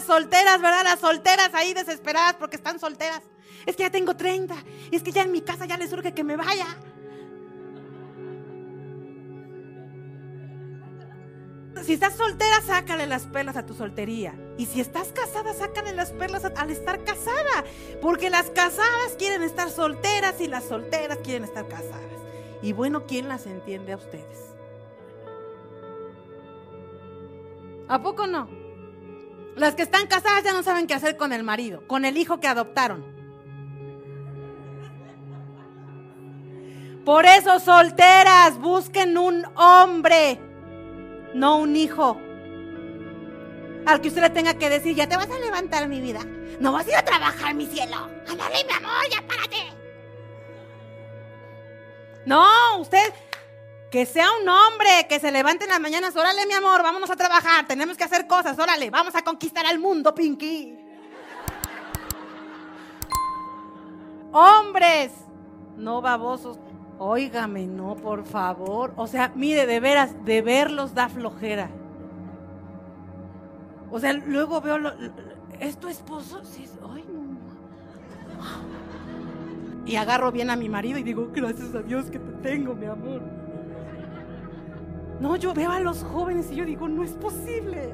solteras, ¿verdad? Las solteras ahí desesperadas porque están solteras. Es que ya tengo 30. Y es que ya en mi casa ya les surge que me vaya. Si estás soltera, sácale las perlas a tu soltería. Y si estás casada, sácale las perlas al estar casada. Porque las casadas quieren estar solteras y las solteras quieren estar casadas. Y bueno, ¿quién las entiende a ustedes? ¿A poco no? Las que están casadas ya no saben qué hacer con el marido, con el hijo que adoptaron. Por eso, solteras, busquen un hombre, no un hijo. Al que usted le tenga que decir, ya te vas a levantar mi vida. No vas a ir a trabajar, mi cielo. Ándale, mi amor, ya párate. No, usted, que sea un hombre, que se levante en las mañanas. Órale, mi amor, vámonos a trabajar. Tenemos que hacer cosas. Órale, vamos a conquistar al mundo, Pinky. Hombres, no babosos. Óigame, no, por favor. O sea, mire, de veras, de verlos da flojera. O sea, luego veo, ¿es tu esposo? Sí, ay, no. Y agarro bien a mi marido y digo, gracias a Dios que te tengo, mi amor. No, yo veo a los jóvenes y yo digo, no es posible.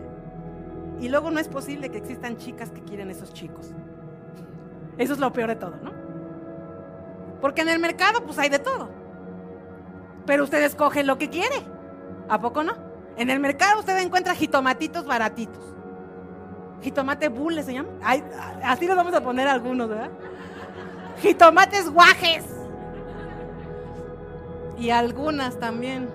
Y luego no es posible que existan chicas que quieren esos chicos. Eso es lo peor de todo, ¿no? Porque en el mercado pues hay de todo. Pero usted escoge lo que quiere. ¿A poco no? En el mercado usted encuentra jitomatitos baratitos. Jitomate bulle se llama. así los vamos a poner algunos, ¿verdad? Jitomates guajes. Y algunas también.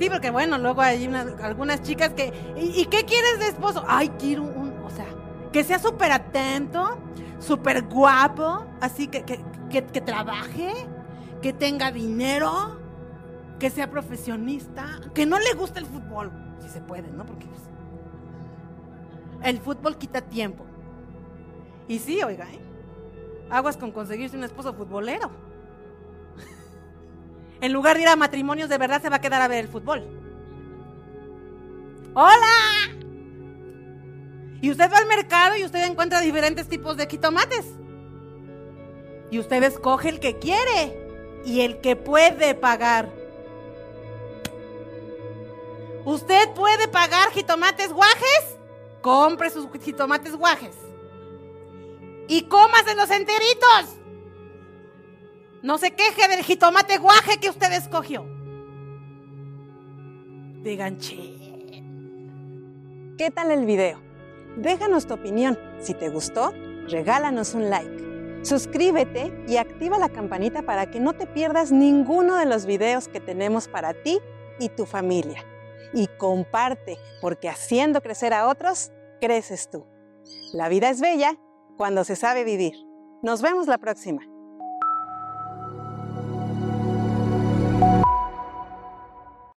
Sí, porque bueno, luego hay algunas chicas que. ¿y, qué quieres de esposo? Ay, quiero un. O sea, que sea súper atento, súper guapo, así que, que, que, trabaje, que tenga dinero, que sea profesionista, que no le guste el fútbol, si se puede, ¿no? Porque pues, el fútbol quita tiempo. Y sí, oiga, ¿eh? aguas con conseguirse un esposo futbolero. En lugar de ir a matrimonios, de verdad se va a quedar a ver el fútbol. ¡Hola! Y usted va al mercado y usted encuentra diferentes tipos de jitomates. Y usted escoge el que quiere y el que puede pagar. ¿Usted puede pagar jitomates guajes? Compre sus jitomates guajes. Y cómase los enteritos. No se queje del jitomate guaje que usted escogió. Digan, che. ¿Qué tal el video? Déjanos tu opinión. Si te gustó, regálanos un like. Suscríbete y activa la campanita para que no te pierdas ninguno de los videos que tenemos para ti y tu familia. Y comparte, porque haciendo crecer a otros, creces tú. La vida es bella cuando se sabe vivir. Nos vemos la próxima.